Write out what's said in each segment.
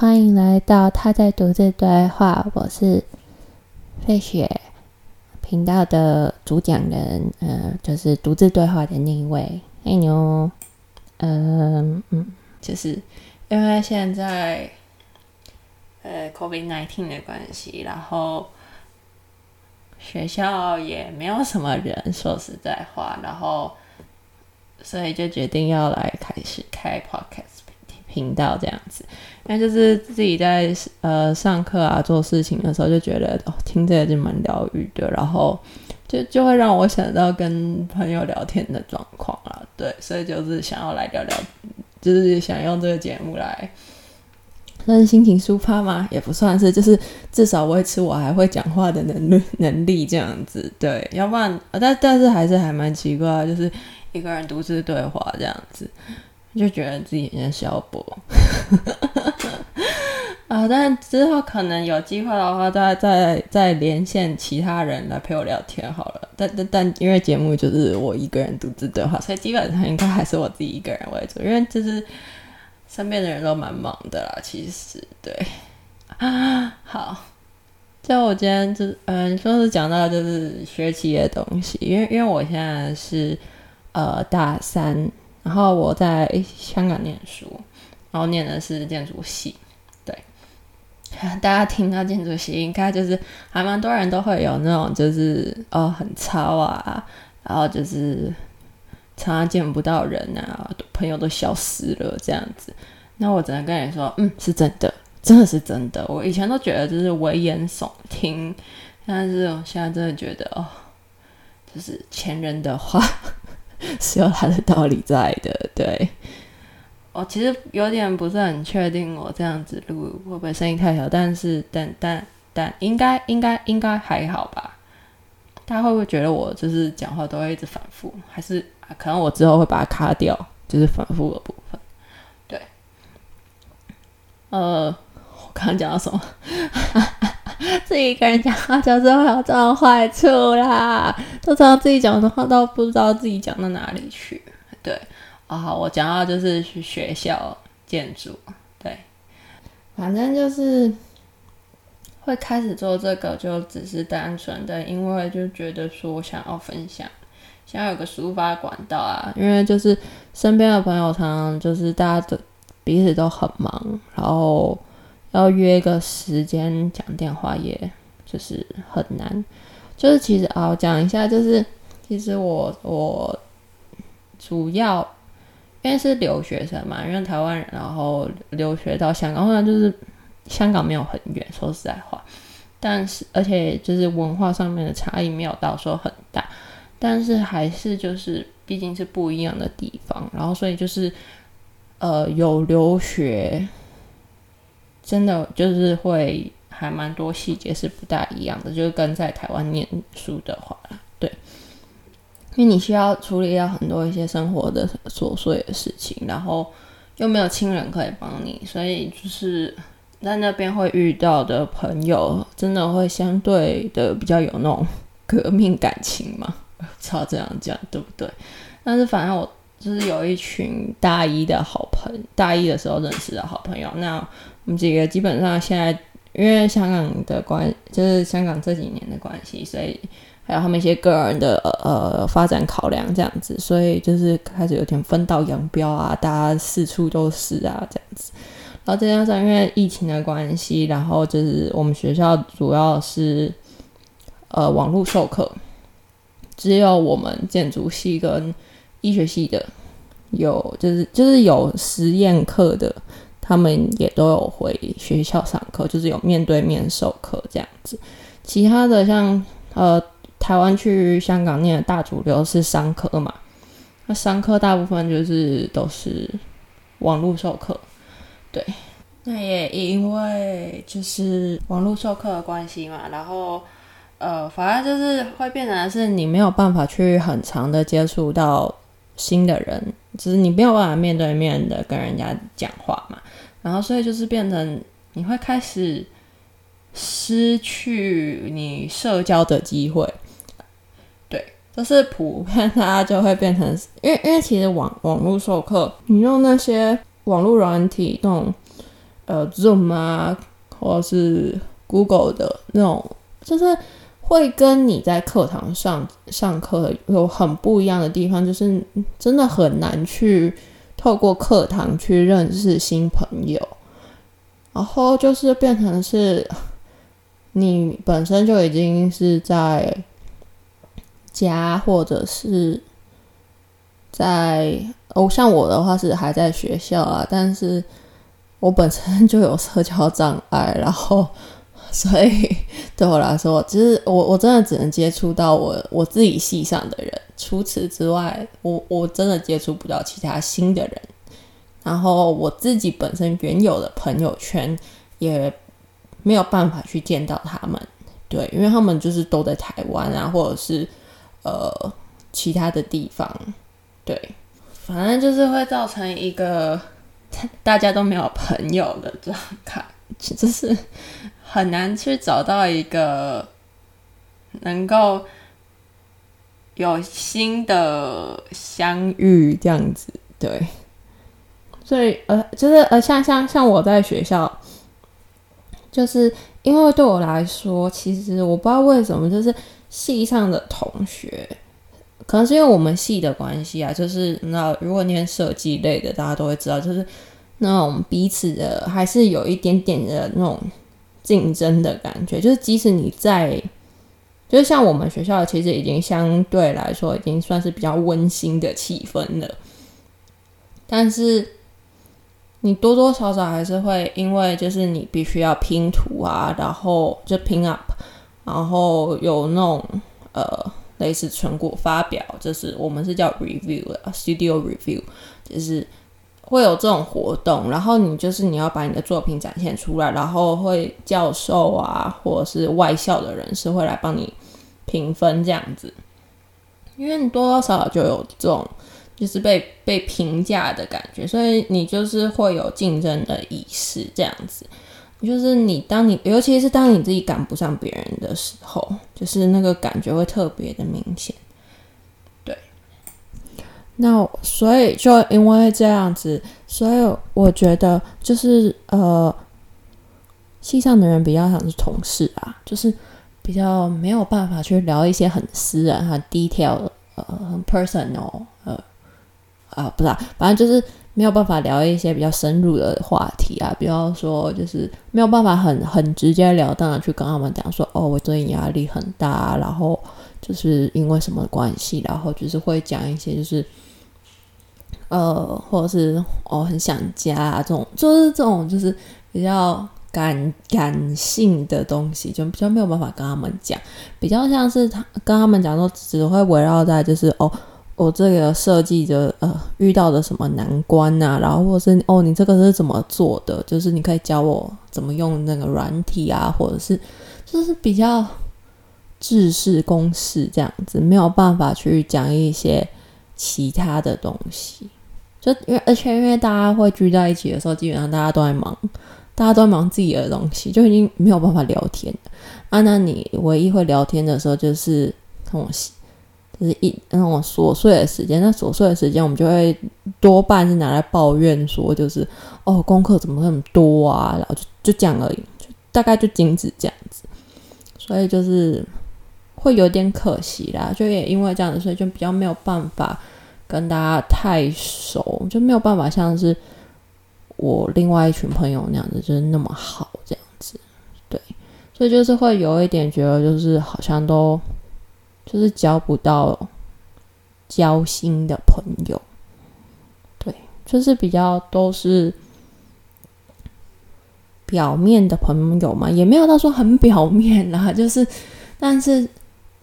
欢迎来到他在独自对话。我是费雪频道的主讲人，呃，就是独自对话的那一位。嘿牛，嗯嗯，就是因为现在呃 COVID nineteen 的关系，然后学校也没有什么人，说实在话，然后所以就决定要来开始开 podcast 频道这样子。那就是自己在呃上课啊做事情的时候，就觉得听这个就蛮疗愈的，然后就就会让我想到跟朋友聊天的状况啊，对，所以就是想要来聊聊，就是想用这个节目来，算是心情抒发吗？也不算是，就是至少维持我还会讲话的能力能力这样子，对，要不然但但是还是还蛮奇怪，就是一个人独自对话这样子。就觉得自己像小博 啊，但之后可能有机会的话，再再再连线其他人来陪我聊天好了。但但但因为节目就是我一个人独自对话，所以基本上应该还是我自己一个人为主。因为就是身边的人都蛮忙的啦，其实对啊。好，就我今天就嗯，说是讲到就是学习的东西，因为因为我现在是呃大三。然后我在香港念书，然后念的是建筑系。对，大家听到建筑系，应该就是还蛮多人都会有那种，就是哦很糙啊，然后就是常常见不到人啊，朋友都消失了这样子。那我只能跟你说，嗯，是真的，真的是真的。我以前都觉得就是危言耸听，但是我现在真的觉得哦，就是前人的话。是有他的道理在的，对。我其实有点不是很确定，我这样子录会不会声音太小？但是，但但但应该应该应该还好吧？大家会不会觉得我就是讲话都会一直反复？还是可能我之后会把它卡掉，就是反复的部分？对。呃，我刚刚讲到什么？自己一个人讲话就是会有这种坏处啦，都知道自己讲的话都不知道自己讲到哪里去。对，啊，我讲到就是去学校建筑，对，反正就是会开始做这个，就只是单纯的因为就觉得说想要分享，想要有个抒发管道啊。因为就是身边的朋友常常就是大家都彼此都很忙，然后。要约个时间讲电话，也就是很难。就是其实啊，我讲一下，就是其实我我主要因为是留学生嘛，因为台湾人，然后留学到香港，后来就是香港没有很远，说实在话。但是而且就是文化上面的差异没有到说很大，但是还是就是毕竟是不一样的地方，然后所以就是呃有留学。真的就是会还蛮多细节是不大一样的，就是跟在台湾念书的话，对，因为你需要处理掉很多一些生活的琐碎的事情，然后又没有亲人可以帮你，所以就是在那边会遇到的朋友，真的会相对的比较有那种革命感情嘛，知道这样讲对不对？但是反正我就是有一群大一的好朋大一的时候认识的好朋友，那。我们几个基本上现在，因为香港的关，就是香港这几年的关系，所以还有他们一些个人的呃发展考量这样子，所以就是开始有点分道扬镳啊，大家四处都是啊这样子。然后再加上因为疫情的关系，然后就是我们学校主要是呃网络授课，只有我们建筑系跟医学系的有，就是就是有实验课的。他们也都有回学校上课，就是有面对面授课这样子。其他的像呃，台湾去香港念的大主流是商科嘛，那商科大部分就是都是网络授课。对，那也因为就是网络授课的关系嘛，然后呃，反而就是会变成是你没有办法去很长的接触到新的人，就是你没有办法面对面的跟人家讲话嘛。然后，所以就是变成你会开始失去你社交的机会，对，就是普遍大家就会变成，因为因为其实网网络授课，你用那些网络软体，那种呃 Zoom 啊，或者是 Google 的那种，就是会跟你在课堂上上课有很不一样的地方，就是真的很难去透过课堂去认识新朋友，然后就是变成是你本身就已经是在家或者是。在哦，像我的话是还在学校啊，但是我本身就有社交障碍，然后所以 对我来说，其实我我真的只能接触到我我自己系上的人，除此之外，我我真的接触不到其他新的人。然后我自己本身原有的朋友圈也没有办法去见到他们，对，因为他们就是都在台湾啊，或者是呃其他的地方。对，反正就是会造成一个大家都没有朋友的状态，就是很难去找到一个能够有新的相遇这样子。对，所以呃，就是呃，像像像我在学校，就是因为对我来说，其实我不知道为什么，就是系上的同学。可能是因为我们系的关系啊，就是那如果念设计类的，大家都会知道，就是那种彼此的还是有一点点的那种竞争的感觉。就是即使你在，就是像我们学校，其实已经相对来说已经算是比较温馨的气氛了，但是你多多少少还是会因为就是你必须要拼图啊，然后就拼 up，然后有那种呃。类似成果发表，就是我们是叫 review 的 studio review，就是会有这种活动，然后你就是你要把你的作品展现出来，然后会教授啊或者是外校的人士会来帮你评分这样子，因为你多多少少就有这种就是被被评价的感觉，所以你就是会有竞争的意识这样子。就是你，当你尤其是当你自己赶不上别人的时候，就是那个感觉会特别的明显。那所以就因为这样子，所以我觉得就是呃，系上的人比较像是同事啊，就是比较没有办法去聊一些很私人、很 detail、呃，很 personal，呃，啊，不是，反正就是。没有办法聊一些比较深入的话题啊，比方说就是没有办法很很直截了当的去跟他们讲说，哦，我最近压力很大，然后就是因为什么关系，然后就是会讲一些就是，呃，或者是哦很想家啊这种，就是这种就是比较感感性的东西，就比较没有办法跟他们讲，比较像是他跟他们讲说，只会围绕在就是哦。我这个设计的呃遇到的什么难关呐？然后或者是哦，你这个是怎么做的？就是你可以教我怎么用那个软体啊，或者是就是比较制式公式这样子，没有办法去讲一些其他的东西。就因为而且因为大家会聚在一起的时候，基本上大家都在忙，大家都在忙自己的东西，就已经没有办法聊天啊。那你唯一会聊天的时候，就是跟我。就是一那种琐碎的时间，那琐碎的时间我们就会多半是拿来抱怨，说就是哦功课怎么那么多啊，然后就就这样而已，就大概就仅止这样子，所以就是会有点可惜啦，就也因为这样子，所以就比较没有办法跟大家太熟，就没有办法像是我另外一群朋友那样子，就是那么好这样子，对，所以就是会有一点觉得就是好像都。就是交不到交心的朋友，对，就是比较都是表面的朋友嘛，也没有到说很表面啦，就是，但是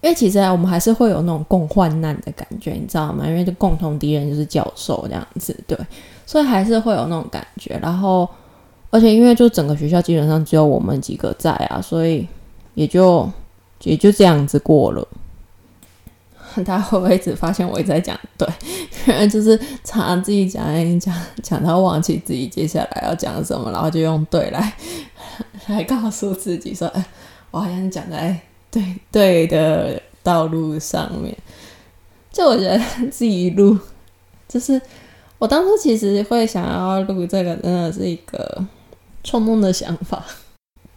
因为其实啊我们还是会有那种共患难的感觉，你知道吗？因为这共同敌人就是教授这样子，对，所以还是会有那种感觉。然后，而且因为就整个学校基本上只有我们几个在啊，所以也就也就这样子过了。他会不会一直发现我一直在讲对？原来就是常常自己讲一讲，讲到忘记自己接下来要讲什么，然后就用对来来告诉自己说：“哎，我好像讲在 对对的道路上面。”就我觉得自己录，就是我当初其实会想要录这个，真的是一个，冲动的想法。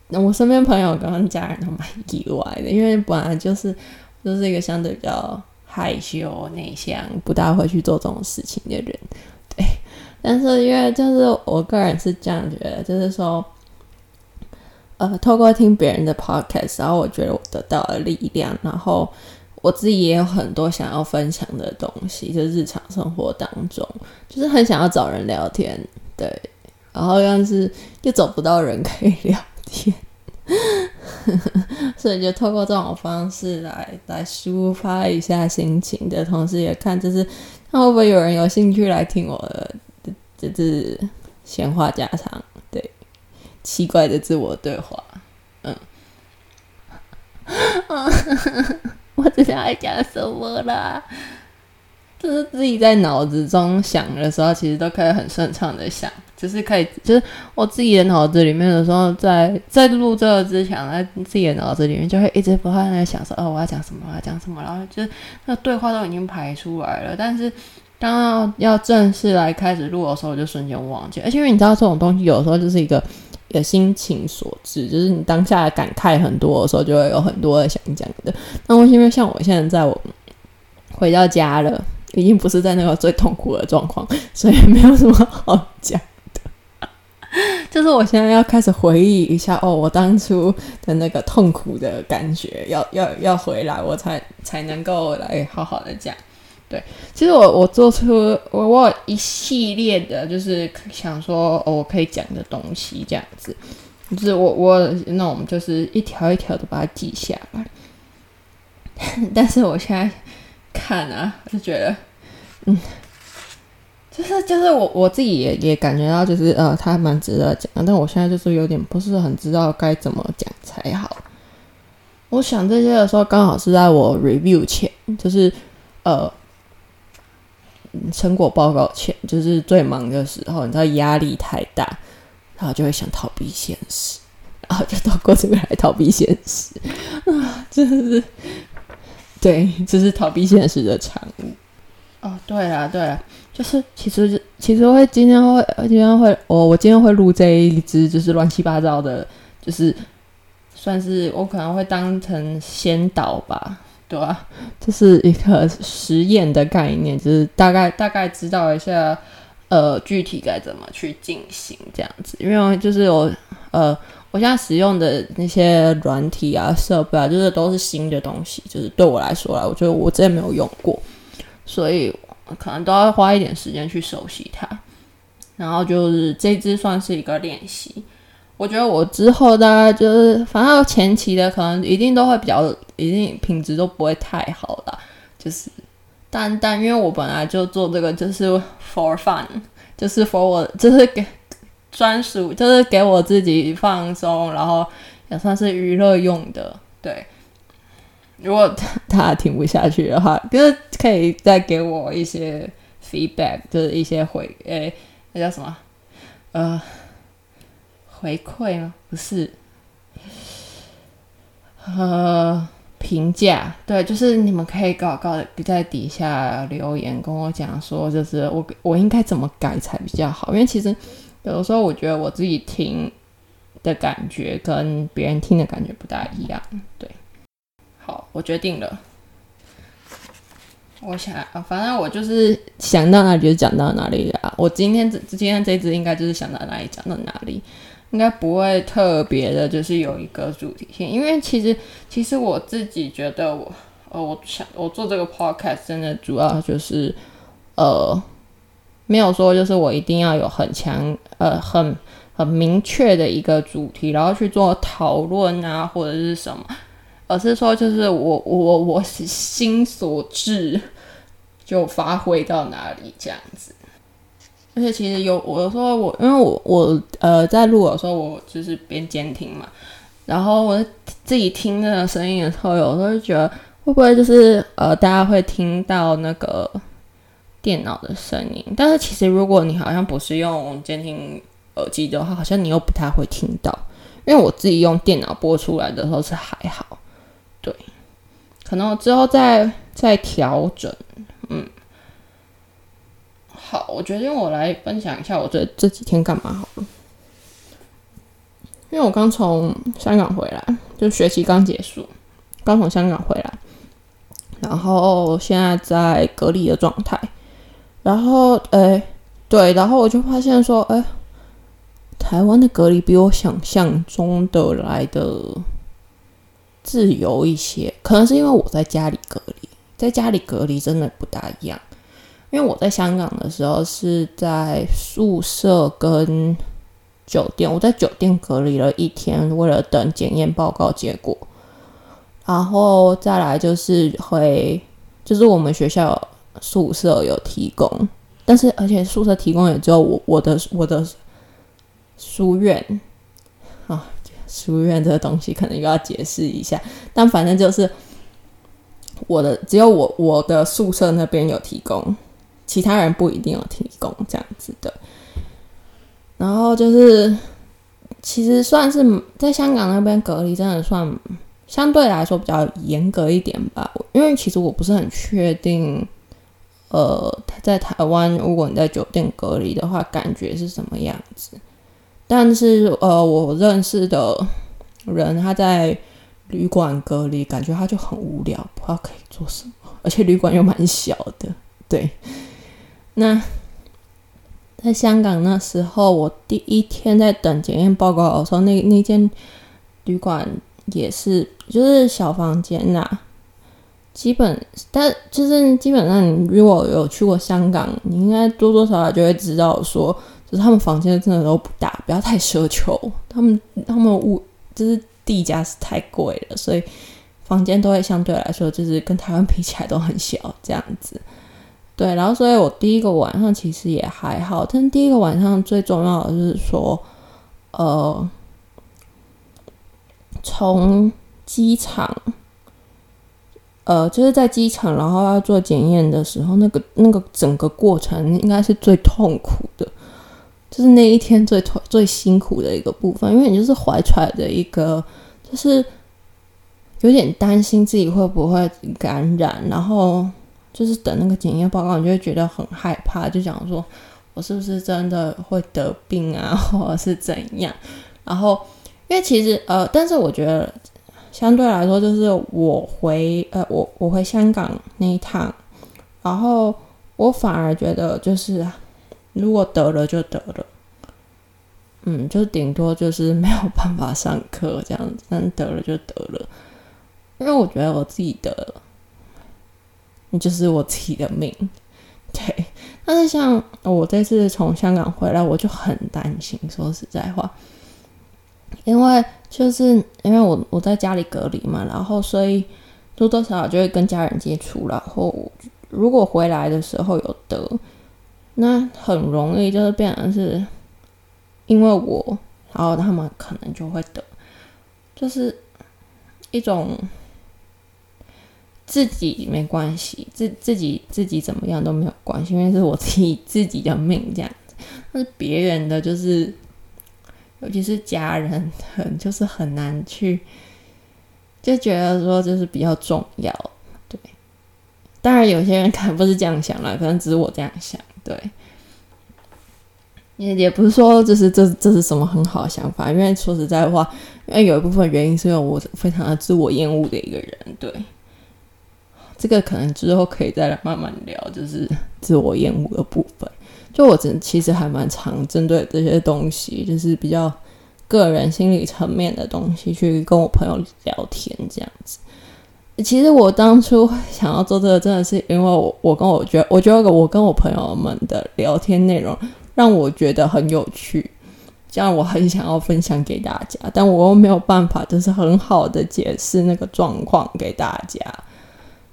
那 我身边朋友跟家人都蛮意外的，因为本来就是就是一个相对比较害羞、内向、不大会去做这种事情的人，对。但是因为就是我个人是这样觉得，就是说，呃，透过听别人的 podcast，然后我觉得我得到了力量，然后我自己也有很多想要分享的东西，就日常生活当中，就是很想要找人聊天，对。然后但是又找不到人可以聊天，所以就透过这种方式来来抒发一下心情的同时，也看就是看会不会有人有兴趣来听我的，就是闲话家常，奇怪的自我对话，嗯，我只想要讲什么了。就是自己在脑子中想的时候，其实都可以很顺畅的想，就是可以，就是我自己的脑子里面的时候，在在录这个之前，在自己的脑子里面就会一直不断的想说，哦，我要讲什么，我要讲什么，然后就是那对话都已经排出来了，但是当要正式来开始录的时候，我就瞬间忘记，而且因为你知道这种东西有时候就是一个的心情所致，就是你当下感慨很多的时候，就会有很多的想讲的。那我因为像我现在在我回到家了。已经不是在那个最痛苦的状况，所以没有什么好讲的。就是我现在要开始回忆一下，哦，我当初的那个痛苦的感觉，要要要回来，我才才能够来好好的讲。对，其实我我做出我我有一系列的，就是想说，哦，我可以讲的东西，这样子，就是我我那我们就是一条一条的把它记下来。但是我现在。看啊，就觉得，嗯，就是就是我我自己也也感觉到，就是呃，他蛮值得讲，但我现在就是有点不是很知道该怎么讲才好。我想这些的时候，刚好是在我 review 前，就是呃，成果报告前，就是最忙的时候，你知道压力太大，然后就会想逃避现实，然后就透过这个来逃避现实啊，真的是。对，这是逃避现实的产物。哦，对啊，对啊，就是其实其实会今天会今天会我我今天会录这一支，就是乱七八糟的，就是算是我可能会当成先导吧，对啊？这是一个实验的概念，就是大概大概知道一下，呃，具体该怎么去进行这样子，因为就是我呃。我现在使用的那些软体啊、设备啊，就是都是新的东西，就是对我来说啦，我觉得我之前没有用过，所以可能都要花一点时间去熟悉它。然后就是这支算是一个练习，我觉得我之后大概就是，反正前期的可能一定都会比较，一定品质都不会太好啦。就是，但但因为我本来就做这个，就是 for fun，就是 for 我，就是给。专属就是给我自己放松，然后也算是娱乐用的。对，如果他听不下去的话，就是可以再给我一些 feedback，就是一些回诶，那叫什么？呃，回馈吗？不是，呃，评价。对，就是你们可以搞搞在底下留言跟我讲说，就是我我应该怎么改才比较好？因为其实。有的时候，我觉得我自己听的感觉跟别人听的感觉不大一样。对，好，我决定了。我想啊，反正我就是想到哪里就讲到哪里啊。我今天这今天这支应该就是想到哪里讲到哪里，应该不会特别的，就是有一个主题性。因为其实，其实我自己觉得，我呃，我想我做这个 podcast 真的主要就是呃。没有说就是我一定要有很强呃很很明确的一个主题，然后去做讨论啊或者是什么，而是说就是我我我心所至就发挥到哪里这样子。而且其实有我说我因为我我呃在录的时候我就是边监听嘛，然后我自己听那个声音的时候，有时候就觉得会不会就是呃大家会听到那个。电脑的声音，但是其实如果你好像不是用监听耳机的话，好像你又不太会听到。因为我自己用电脑播出来的时候是还好，对，可能我之后再再调整。嗯，好，我决定我来分享一下我这这几天干嘛好了。因为我刚从香港回来，就学期刚结束，刚从香港回来，然后现在在隔离的状态，然后诶，对，然后我就发现说，哎，台湾的隔离比我想象中的来的自由一些，可能是因为我在家里隔离，在家里隔离真的不大一样，因为我在香港的时候是在宿舍跟。酒店，我在酒店隔离了一天，为了等检验报告结果，然后再来就是回，就是我们学校宿舍有提供，但是而且宿舍提供也只有我我的我的书院啊，书院这个东西可能又要解释一下，但反正就是我的只有我我的宿舍那边有提供，其他人不一定有提供这样子的。然后就是，其实算是在香港那边隔离，真的算相对来说比较严格一点吧。因为其实我不是很确定，呃，在台湾如果你在酒店隔离的话，感觉是什么样子。但是呃，我认识的人他在旅馆隔离，感觉他就很无聊，不知道可以做什么，而且旅馆又蛮小的。对，那。在香港那时候，我第一天在等检验报告的时候，那那间旅馆也是就是小房间呐。基本，但就是基本上，你如果有去过香港，你应该多多少少就会知道，说就是他们房间真的都不大，不要太奢求。他们他们物就是地价是太贵了，所以房间都会相对来说就是跟台湾比起来都很小这样子。对，然后所以我第一个晚上其实也还好，但第一个晚上最重要的是说，呃，从机场，呃，就是在机场，然后要做检验的时候，那个那个整个过程应该是最痛苦的，就是那一天最痛最辛苦的一个部分，因为你就是怀揣着一个，就是有点担心自己会不会感染，然后。就是等那个检验报告，你就会觉得很害怕，就想说我是不是真的会得病啊，或者是怎样？然后，因为其实呃，但是我觉得相对来说，就是我回呃我我回香港那一趟，然后我反而觉得就是如果得了就得了，嗯，就顶多就是没有办法上课这样子，但得了就得了，因为我觉得我自己得了。你就是我自己的命，对。但是像我这次从香港回来，我就很担心。说实在话，因为就是因为我我在家里隔离嘛，然后所以多多少少就会跟家人接触。然后如果回来的时候有得，那很容易就是变成是因为我，然后他们可能就会得，就是一种。自己没关系，自自己自己怎么样都没有关系，因为是我自己自己的命这样子。但是别人的就是，尤其是家人，很就是很难去，就觉得说就是比较重要。对，当然有些人可能不是这样想了，可能只是我这样想。对，也也不是说就是这这是什么很好的想法，因为说实在话，因为有一部分原因是因为我非常的自我厌恶的一个人。对。这个可能之后可以再来慢慢聊，就是 自我厌恶的部分。就我真其实还蛮常针对这些东西，就是比较个人心理层面的东西，去跟我朋友聊天这样子。其实我当初想要做这个，真的是因为我我跟我觉，我觉得我跟我朋友们的聊天内容让我觉得很有趣，这样我很想要分享给大家，但我又没有办法，就是很好的解释那个状况给大家。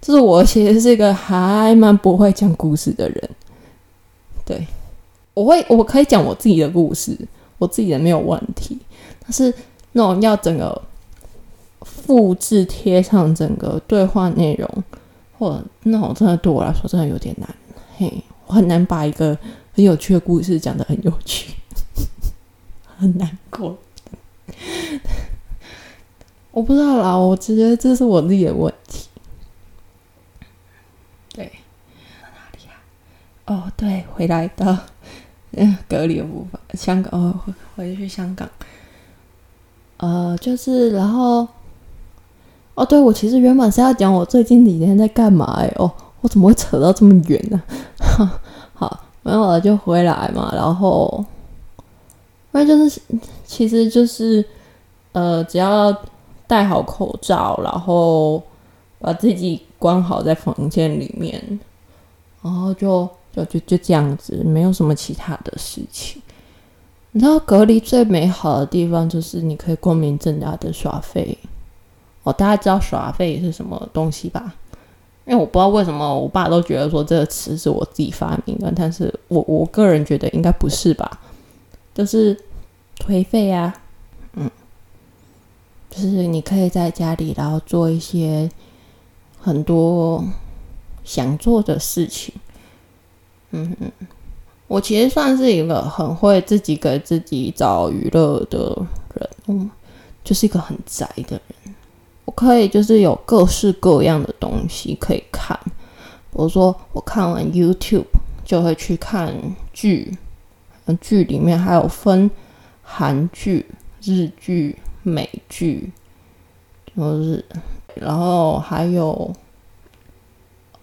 就是我其实是一个还蛮不会讲故事的人，对，我会我可以讲我自己的故事，我自己的没有问题，但是那种要整个复制贴上整个对话内容，或那种真的对我来说真的有点难，嘿，我很难把一个很有趣的故事讲得很有趣，很难过，我不知道啦，我觉得这是我自己的问题。哦，对，回来的嗯隔离的部分，香港哦，回回去香港。呃，就是然后，哦，对我其实原本是要讲我最近几天在干嘛哎，哦，我怎么会扯到这么远呢？好，没有了就回来嘛，然后，那就是其实就是呃，只要戴好口罩，然后把自己关好在房间里面，然后就就就就这样子，没有什么其他的事情。你知道隔离最美好的地方就是你可以光明正大的耍废哦，大家知道耍废是什么东西吧？因为我不知道为什么我爸都觉得说这个词是我自己发明的，但是我我个人觉得应该不是吧？就是颓废啊，嗯，就是你可以在家里然后做一些很多想做的事情，嗯嗯。我其实算是一个很会自己给自己找娱乐的人，嗯，就是一个很宅的人。我可以就是有各式各样的东西可以看，比如说我看完 YouTube 就会去看剧，剧里面还有分韩剧、日剧、美剧，就是，然后还有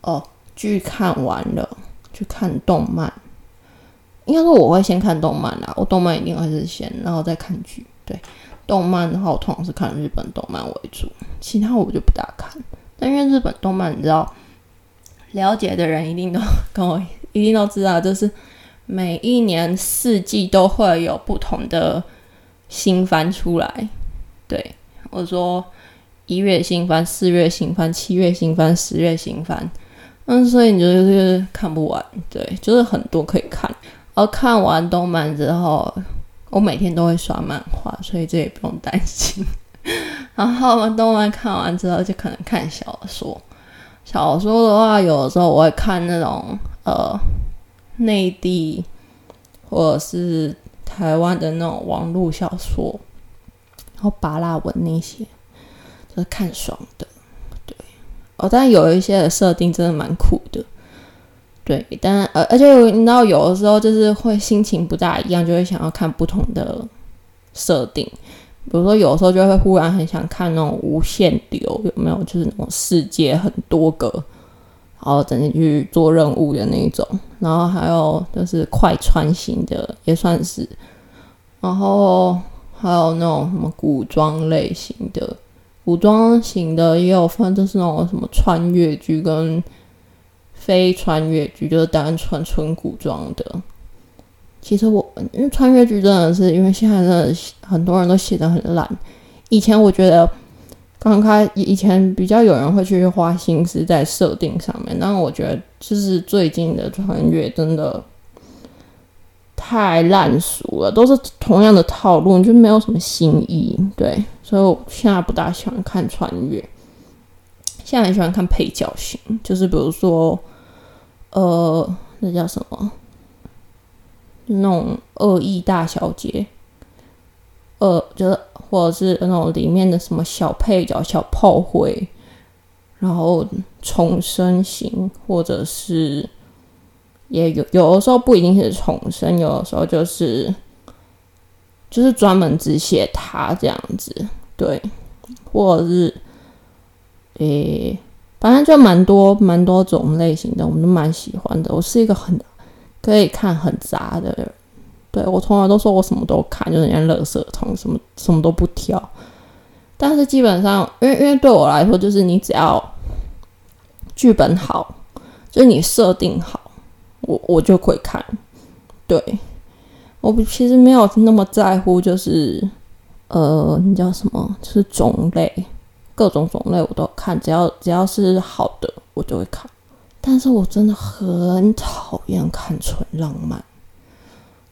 哦，剧看完了去看动漫。应该说我会先看动漫啦，我动漫一定会是先，然后再看剧。对，动漫的话，我通常是看日本动漫为主，其他我就不大看。但因为日本动漫，你知道，了解的人一定都跟我一定都知道，就是每一年四季都会有不同的新番出来。对我说，一月新番，四月新番，七月新番，十月新番。嗯，所以你就是看不完，对，就是很多可以看。而看完动漫之后，我每天都会刷漫画，所以这也不用担心。然后动漫看完之后，就可能看小说。小说的话，有的时候我会看那种呃内地或者是台湾的那种网络小说，然后巴拉文那些，就是看爽的。哦，但有一些的设定真的蛮酷的。对，但呃，而且你知道，有的时候就是会心情不大一样，就会想要看不同的设定。比如说，有的时候就会忽然很想看那种无限流，有没有？就是那种世界很多个，然后整天去做任务的那一种。然后还有就是快穿型的，也算是。然后还有那种什么古装类型的，古装型的也有分，就是那种什么穿越剧跟。非穿越剧就是单纯纯古装的。其实我因为穿越剧真的是因为现在真的很多人都写的很烂。以前我觉得刚开以前比较有人会去花心思在设定上面，但我觉得就是最近的穿越真的太烂俗了，都是同样的套路，就没有什么新意。对，所以我现在不大喜欢看穿越，现在很喜欢看配角型，就是比如说。呃，那叫什么？那种恶意大小姐，呃，就是或者是那种里面的什么小配角、小炮灰，然后重生型，或者是也有有的时候不一定是重生，有的时候就是就是专门只写他这样子，对，或者是诶。反正就蛮多蛮多种类型的，我们都蛮喜欢的。我是一个很可以看很杂的人，对我从来都说我什么都看，就是人家乐色桶，什么什么都不挑。但是基本上，因为因为对我来说，就是你只要剧本好，就是你设定好，我我就会看。对我其实没有那么在乎，就是呃，那叫什么，就是种类。各种种类我都看，只要只要是好的我就会看。但是我真的很讨厌看纯浪漫，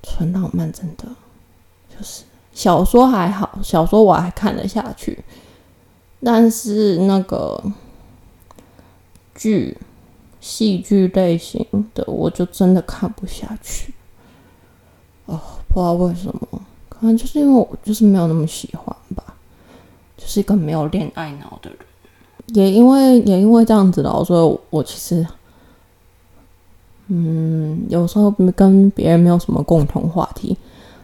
纯浪漫真的就是小说还好，小说我还看得下去，但是那个剧、戏剧类型的我就真的看不下去。哦，不知道为什么，可能就是因为我就是没有那么喜欢吧。就是一个没有恋爱脑的人，也因为也因为这样子的，所以我其实，嗯，有时候跟别人没有什么共同话题。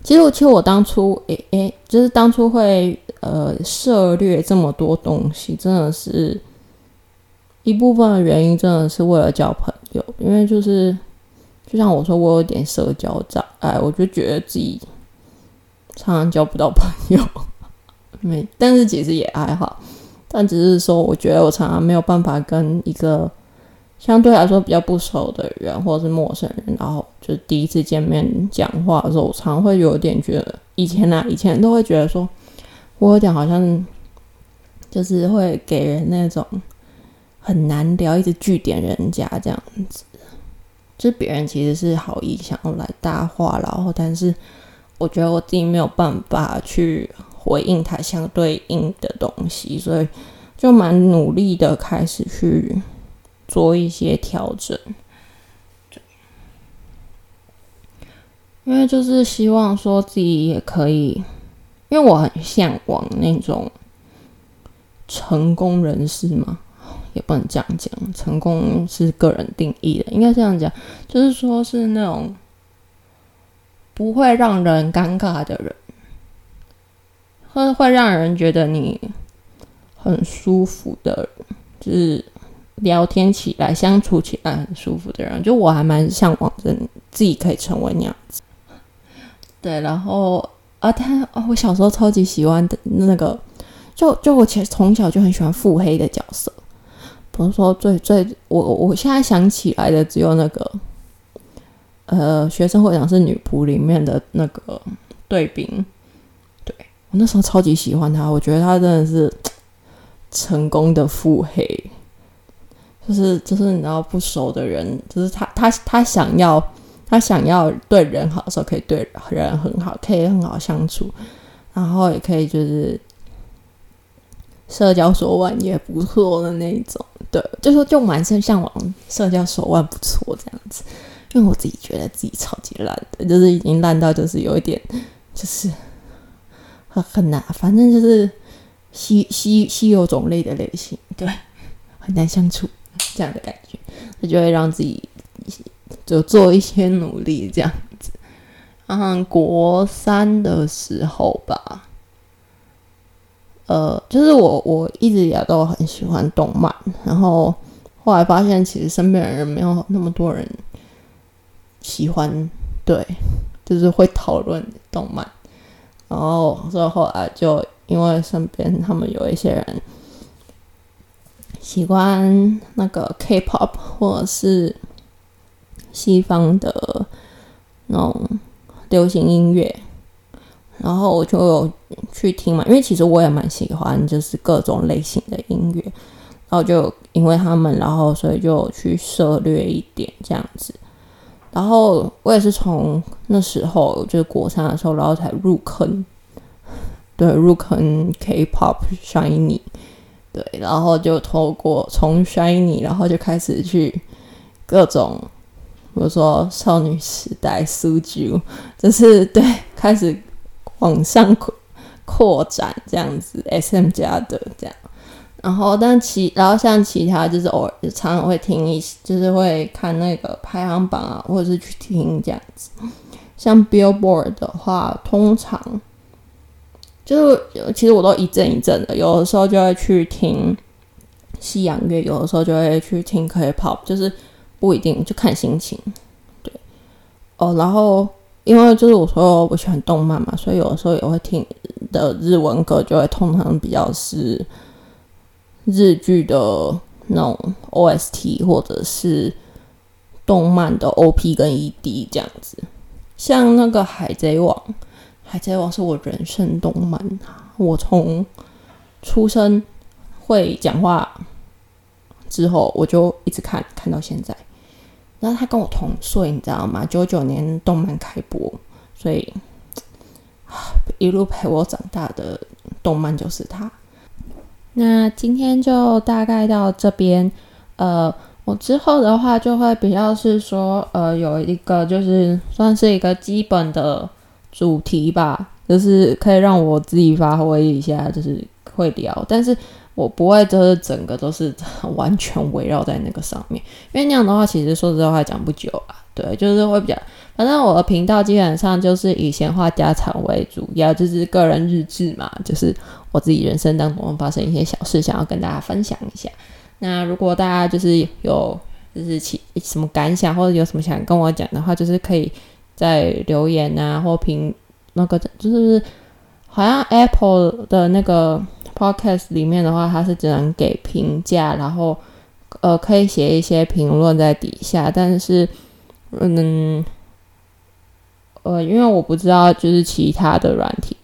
其实其实我当初诶诶，就是当初会呃涉猎这么多东西，真的是一部分的原因，真的是为了交朋友。因为就是就像我说，我有点社交障碍，我就觉得自己常常交不到朋友。没，但是其实也还好，但只是说，我觉得我常常没有办法跟一个相对来说比较不熟的人，或者是陌生人，然后就第一次见面讲话的时候，我常会有点觉得，以前啊，以前都会觉得说，我有点好像就是会给人那种很难聊，一直据点人家这样子，就别人其实是好意想要来搭话，然后但是我觉得我自己没有办法去。回应他相对应的东西，所以就蛮努力的开始去做一些调整。因为就是希望说自己也可以，因为我很向往那种成功人士嘛，也不能这样讲，成功是个人定义的，应该这样讲，就是说是那种不会让人尴尬的人。会会让人觉得你很舒服的，就是聊天起来、相处起来很舒服的人，就我还蛮向往着自己可以成为那样子。对，然后啊，他哦，我小时候超级喜欢的那个，就就我其实从小就很喜欢腹黑的角色。比如说最最我我现在想起来的只有那个，呃，学生会长是女仆里面的那个对兵。我那时候超级喜欢他，我觉得他真的是 成功的腹黑，就是就是你知道不熟的人，就是他他他想要他想要对人好的时候，可以对人很好，可以很好相处，然后也可以就是社交手腕也不错的那一种，对，就说就满身向往社交手腕不错这样子，因为我自己觉得自己超级烂的，就是已经烂到就是有一点就是。很很难，反正就是稀稀稀有种类的类型，对，很难相处这样的感觉，他就会让自己就做一些努力这样子。嗯，国三的时候吧，呃，就是我我一直也都很喜欢动漫，然后后来发现其实身边的人没有那么多人喜欢，对，就是会讨论动漫。然后，所以后来就因为身边他们有一些人喜欢那个 K-pop 或者是西方的那种流行音乐，然后我就有去听嘛。因为其实我也蛮喜欢，就是各种类型的音乐。然后就因为他们，然后所以就去涉略一点这样子。然后我也是从那时候，就是国三的时候，然后才入坑，对，入坑 K-pop Shiny，对，然后就透过从 Shiny，然后就开始去各种，比如说少女时代、Suju，就是对，开始往上扩扩展这样子，SM 加的这样。然后，但其然后像其他就是偶尔常常会听一些，就是会看那个排行榜啊，或者是去听这样子。像 Billboard 的话，通常就是其实我都一阵一阵的，有的时候就会去听西洋乐，有的时候就会去听 K-pop，就是不一定就看心情。对，哦，然后因为就是我说我喜欢动漫嘛，所以有的时候也会听的日文歌，就会通常比较是。日剧的那种 OST，或者是动漫的 OP 跟 ED 这样子，像那个《海贼王》，《海贼王》是我人生动漫我从出生会讲话之后，我就一直看看到现在。然后他跟我同岁，你知道吗？九九年动漫开播，所以一路陪我长大的动漫就是他。那今天就大概到这边，呃，我之后的话就会比较是说，呃，有一个就是算是一个基本的主题吧，就是可以让我自己发挥一下，就是会聊，但是我不会就是整个都是 完全围绕在那个上面，因为那样的话，其实说实话讲不久啊。对，就是会比较，反正我的频道基本上就是以闲话家常为主要，就是个人日志嘛，就是我自己人生当中发生一些小事，想要跟大家分享一下。那如果大家就是有就是其什么感想，或者有什么想跟我讲的话，就是可以在留言啊，或评那个就是好像 Apple 的那个 Podcast 里面的话，它是只能给评价，然后呃可以写一些评论在底下，但是。嗯，呃，因为我不知道就是其他的软体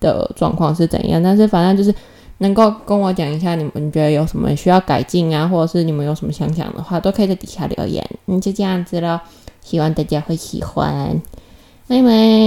的状况是怎样，但是反正就是能够跟我讲一下你们觉得有什么需要改进啊，或者是你们有什么想讲的话，都可以在底下留言。嗯，就这样子了，希望大家会喜欢，妹妹。